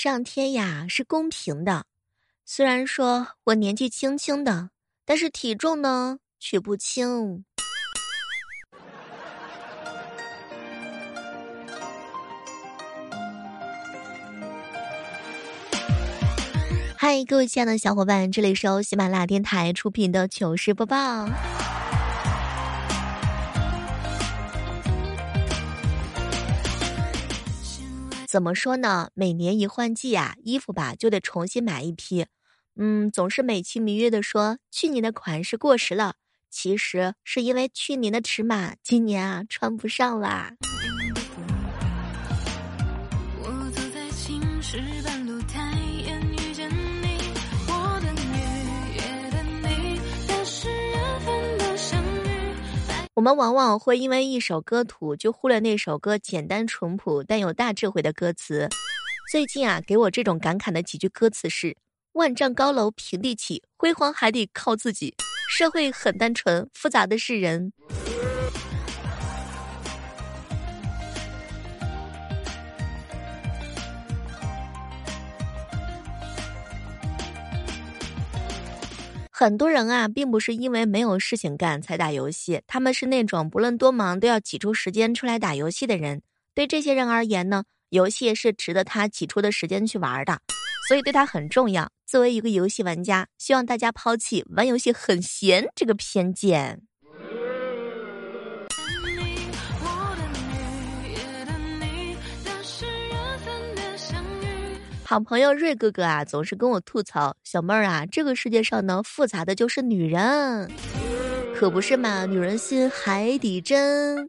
上天呀是公平的，虽然说我年纪轻轻的，但是体重呢却不轻。嗨，各位亲爱的小伙伴，这里是由喜马拉雅电台出品的糗事播报。怎么说呢？每年一换季啊，衣服吧就得重新买一批。嗯，总是美其名曰的说去年的款式过时了，其实是因为去年的尺码今年啊穿不上啦。我我们往往会因为一首歌土，就忽略那首歌简单淳朴但有大智慧的歌词。最近啊，给我这种感慨的几句歌词是：万丈高楼平地起，辉煌还得靠自己。社会很单纯，复杂的是人。很多人啊，并不是因为没有事情干才打游戏，他们是那种不论多忙都要挤出时间出来打游戏的人。对这些人而言呢，游戏是值得他挤出的时间去玩的，所以对他很重要。作为一个游戏玩家，希望大家抛弃玩游戏很闲这个偏见。好朋友瑞哥哥啊，总是跟我吐槽：“小妹儿啊，这个世界上呢，复杂的就是女人，可不是嘛？女人心海底针，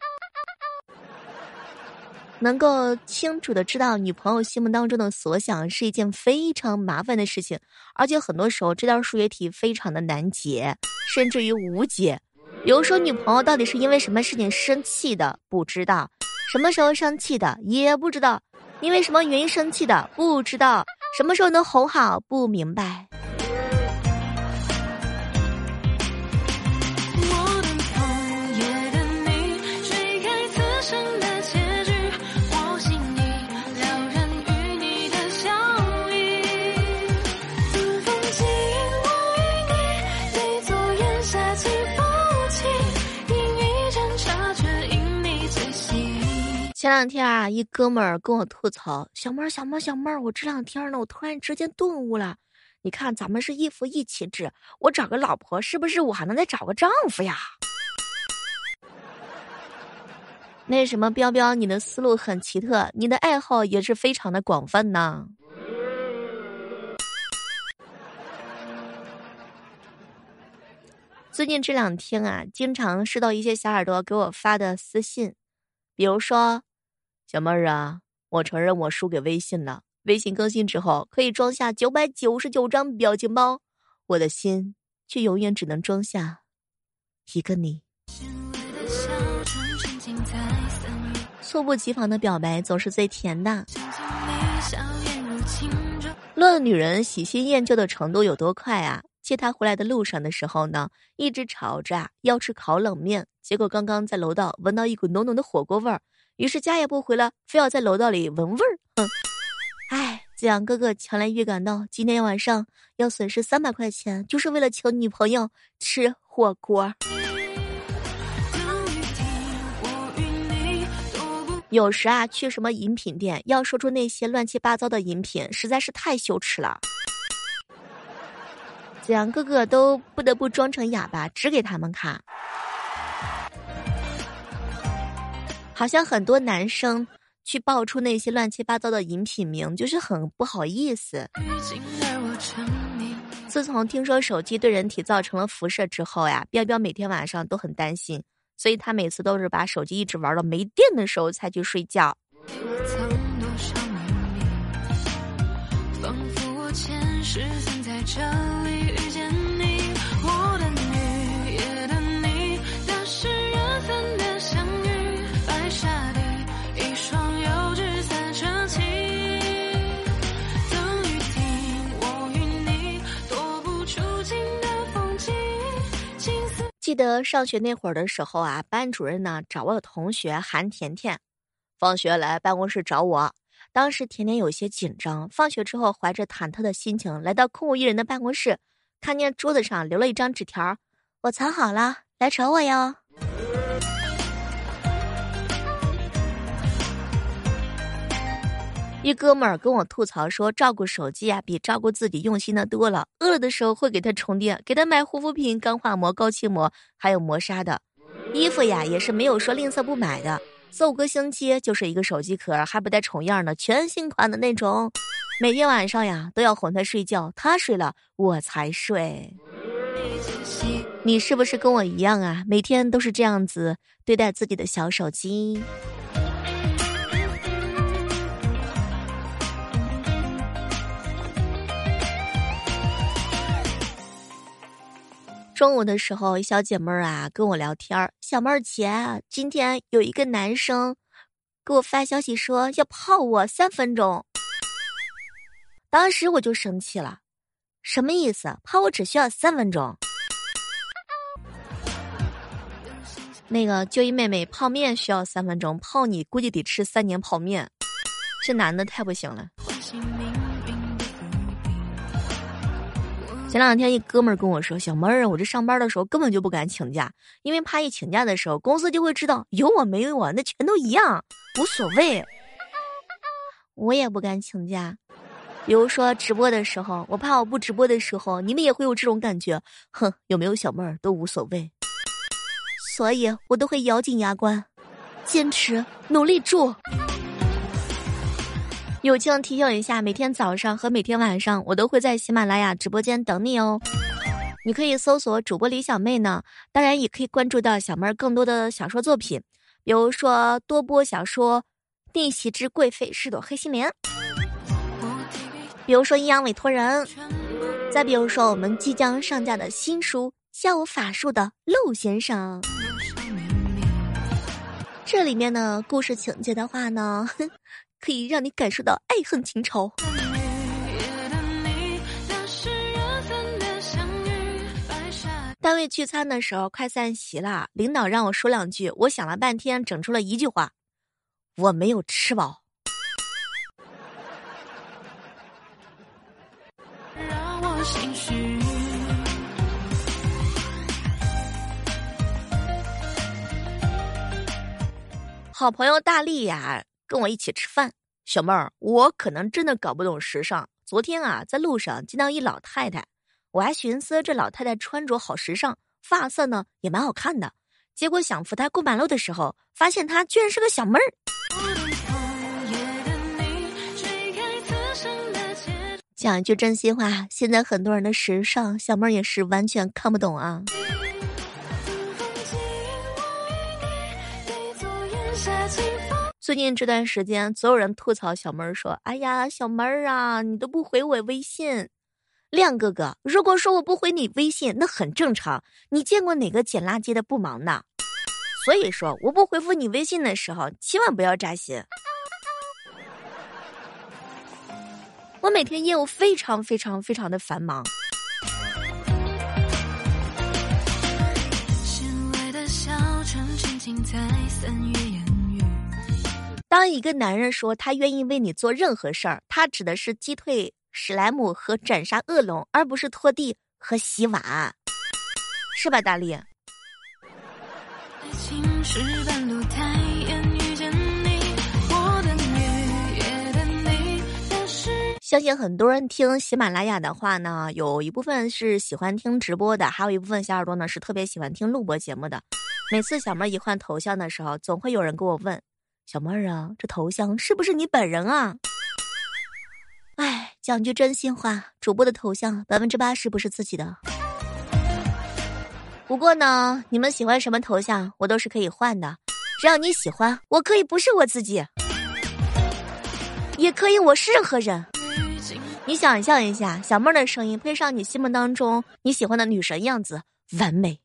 能够清楚的知道女朋友心目当中的所想，是一件非常麻烦的事情，而且很多时候这道数学题非常的难解，甚至于无解。比如说，女朋友到底是因为什么事情生气的，不知道；什么时候生气的，也不知道。”因为什么原因生气的？不知道。什么时候能哄好？不明白。前两天啊，一哥们儿跟我吐槽：“小妹儿，小妹儿，小妹儿，我这两天呢，我突然之间顿悟了。你看，咱们是一夫一妻制，我找个老婆，是不是我还能再找个丈夫呀？”那什么，彪彪，你的思路很奇特，你的爱好也是非常的广泛呢。最近这两天啊，经常收到一些小耳朵给我发的私信，比如说。小妹儿啊，我承认我输给微信了。微信更新之后可以装下九百九十九张表情包，我的心却永远只能装下一个你。猝不及防的表白总是最甜的。论女人喜新厌旧的程度有多快啊？接她回来的路上的时候呢，一直吵着要吃烤冷面，结果刚刚在楼道闻到一股浓浓的火锅味儿。于是家也不回了，非要在楼道里闻味儿。哼，哎，子阳哥哥强烈预感到今天晚上要损失三百块钱，就是为了请女朋友吃火锅。有时啊，去什么饮品店，要说出那些乱七八糟的饮品，实在是太羞耻了。子阳哥哥都不得不装成哑巴，指给他们看。好像很多男生去爆出那些乱七八糟的饮品名，就是很不好意思。自从听说手机对人体造成了辐射之后呀，彪彪每天晚上都很担心，所以他每次都是把手机一直玩到没电的时候才去睡觉。仿佛我前世曾在这里记得上学那会儿的时候啊，班主任呢找我的同学韩甜甜，放学来办公室找我。当时甜甜有些紧张，放学之后怀着忐忑的心情来到空无一人的办公室，看见桌子上留了一张纸条，我藏好了，来找我哟。一哥们儿跟我吐槽说，照顾手机啊比照顾自己用心的多了。饿了的时候会给他充电，给他买护肤品、钢化膜、高清膜，还有磨砂的。衣服呀也是没有说吝啬不买的，四五个星期就是一个手机壳，还不带重样的，全新款的那种。每天晚上呀都要哄他睡觉，他睡了我才睡。你是不是跟我一样啊？每天都是这样子对待自己的小手机？中午的时候，小姐妹儿啊跟我聊天儿。小妹儿姐，今天有一个男生给我发消息说要泡我三分钟。当时我就生气了，什么意思？泡我只需要三分钟？那个就一妹妹泡面需要三分钟，泡你估计得吃三年泡面。这男的太不行了。前两天，一哥们儿跟我说：“小妹儿，我这上班的时候根本就不敢请假，因为怕一请假的时候，公司就会知道有我没有我，那全都一样，无所谓。我也不敢请假，比如说直播的时候，我怕我不直播的时候，你们也会有这种感觉。哼，有没有小妹儿都无所谓，所以我都会咬紧牙关，坚持努力住。”友情提醒一下，每天早上和每天晚上，我都会在喜马拉雅直播间等你哦。你可以搜索主播李小妹呢，当然也可以关注到小妹儿更多的小说作品，比如说多播小说《逆袭之贵妃是朵黑心莲》，比如说阴阳委托人，再比如说我们即将上架的新书《教我法术的陆先生》。这里面呢故事情节的话呢。可以让你感受到爱恨情仇。单位聚餐的时候快散席了，领导让我说两句，我想了半天，整出了一句话：我没有吃饱。好朋友大力呀。跟我一起吃饭，小妹儿，我可能真的搞不懂时尚。昨天啊，在路上见到一老太太，我还寻思这老太太穿着好时尚，发色呢也蛮好看的。结果想扶她过马路的时候，发现她居然是个小妹儿。讲一句真心话，现在很多人的时尚，小妹儿也是完全看不懂啊。最近这段时间，所有人吐槽小妹儿说：“哎呀，小妹儿啊，你都不回我微信。”亮哥哥，如果说我不回你微信，那很正常。你见过哪个捡垃圾的不忙呢？所以说，我不回复你微信的时候，千万不要扎心。我每天业务非常非常非常的繁忙。当一个男人说他愿意为你做任何事儿，他指的是击退史莱姆和斩杀恶龙，而不是拖地和洗碗，是吧，大力？相信很多人听喜马拉雅的话呢，有一部分是喜欢听直播的，还有一部分小耳朵呢是特别喜欢听录播节目的。每次小妹一换头像的时候，总会有人跟我问。小妹儿啊，这头像是不是你本人啊？哎，讲句真心话，主播的头像百分之八十不是自己的。不过呢，你们喜欢什么头像，我都是可以换的。只要你喜欢，我可以不是我自己，也可以我是任何人。你想象一下，小妹儿的声音配上你心目当中你喜欢的女神样子，完美。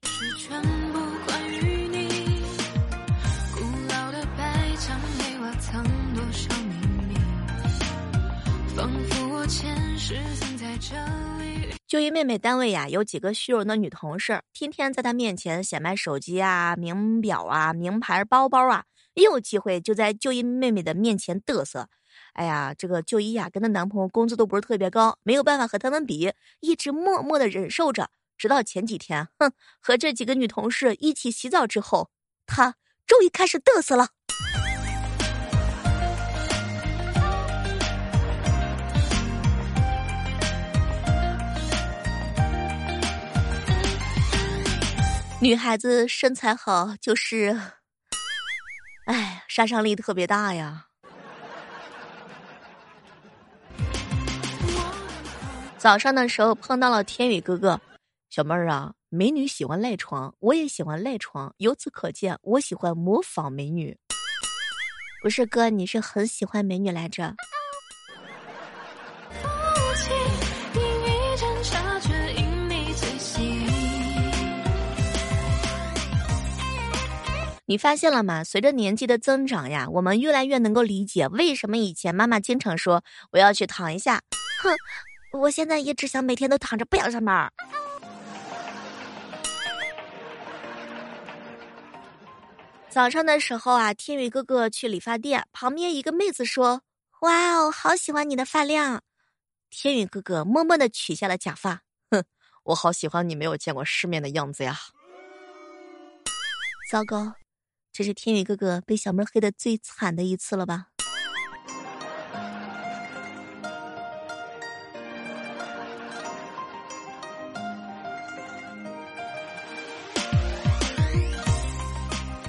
就一妹妹单位呀，有几个虚荣的女同事，天天在她面前显摆手机啊、名表啊、名牌包包啊，一有机会就在就一妹妹的面前嘚瑟。哎呀，这个就医呀，跟她男朋友工资都不是特别高，没有办法和他们比，一直默默的忍受着。直到前几天，哼，和这几个女同事一起洗澡之后，她终于开始嘚瑟了。女孩子身材好就是，哎，杀伤力特别大呀。早上的时候碰到了天宇哥哥，小妹儿啊，美女喜欢赖床，我也喜欢赖床，由此可见，我喜欢模仿美女。不是哥，你是很喜欢美女来着。你发现了吗？随着年纪的增长呀，我们越来越能够理解为什么以前妈妈经常说我要去躺一下。哼，我现在也只想每天都躺着，不想上班。早上的时候啊，天宇哥哥去理发店，旁边一个妹子说：“哇哦，好喜欢你的发量。”天宇哥哥默默的取下了假发，哼，我好喜欢你没有见过世面的样子呀。糟糕。这是天宇哥哥被小妹黑的最惨的一次了吧？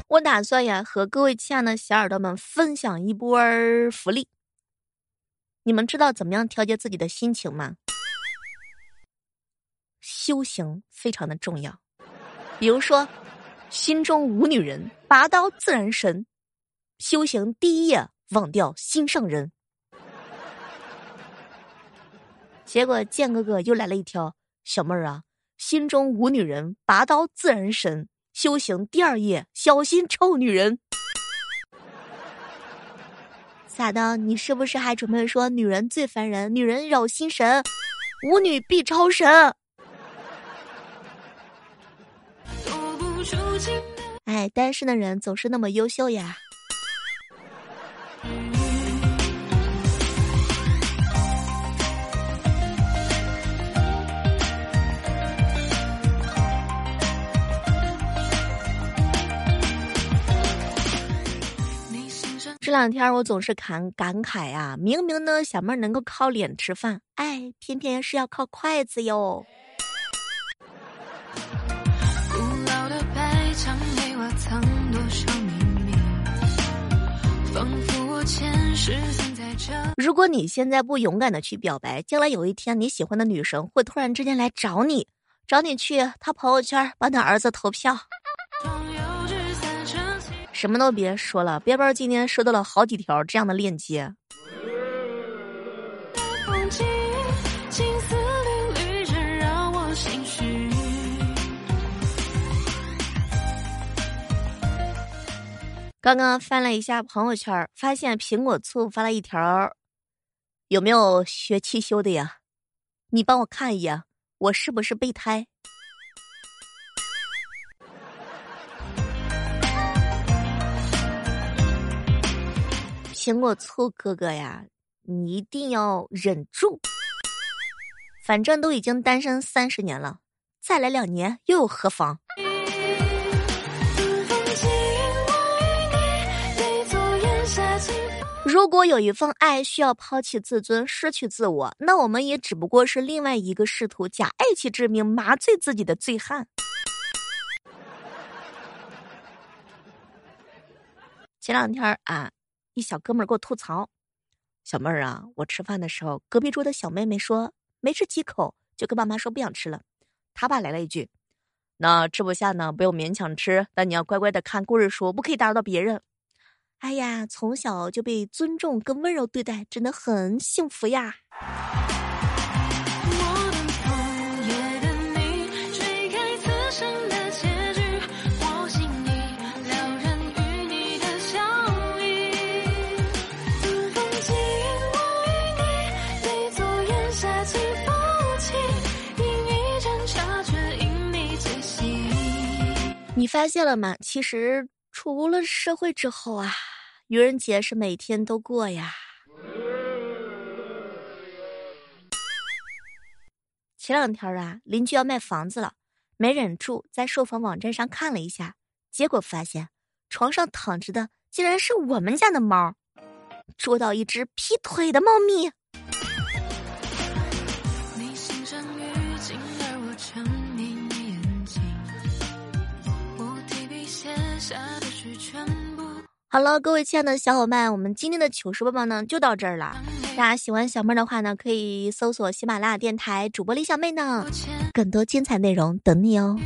我打算呀，和各位亲爱的小耳朵们分享一波福利。你们知道怎么样调节自己的心情吗？修行非常的重要，比如说。心中无女人，拔刀自然神。修行第一夜，忘掉心上人。结果剑哥哥又来了一条，小妹儿啊，心中无女人，拔刀自然神。修行第二夜，小心臭女人。咋的？你是不是还准备说女人最烦人，女人扰心神，无女必超神？哎，单身的人总是那么优秀呀！这两天我总是感感慨呀，明明呢小妹能够靠脸吃饭，哎，偏偏是要靠筷子哟。如果你现在不勇敢的去表白，将来有一天你喜欢的女神会突然之间来找你，找你去他朋友圈帮他儿子投票。什么都别说了，边边今天收到了好几条这样的链接。刚刚翻了一下朋友圈，发现苹果醋发了一条，有没有学汽修的呀？你帮我看一眼，我是不是备胎？苹果醋哥哥呀，你一定要忍住，反正都已经单身三十年了，再来两年又有何妨？如果有一份爱需要抛弃自尊、失去自我，那我们也只不过是另外一个试图假爱妻之名麻醉自己的醉汉。前两天啊，一小哥们儿给我吐槽：“小妹儿啊，我吃饭的时候，隔壁桌的小妹妹说没吃几口就跟爸妈说不想吃了。他爸来了一句：‘那吃不下呢，不用勉强吃，但你要乖乖的看故事书，不可以打扰到别人。’”哎呀，从小就被尊重跟温柔对待，真的很幸福呀！你发现了吗？其实。无论社会之后啊愚人节是每天都过呀。前两天啊邻居要卖房子了没忍住在售房网站上看了一下结果发现床上躺着的竟然是我们家的猫捉到一只劈腿的猫咪。好了，各位亲爱的小伙伴，我们今天的糗事播报呢就到这儿了。大家喜欢小妹的话呢，可以搜索喜马拉雅电台主播李小妹呢，更多精彩内容等你哦。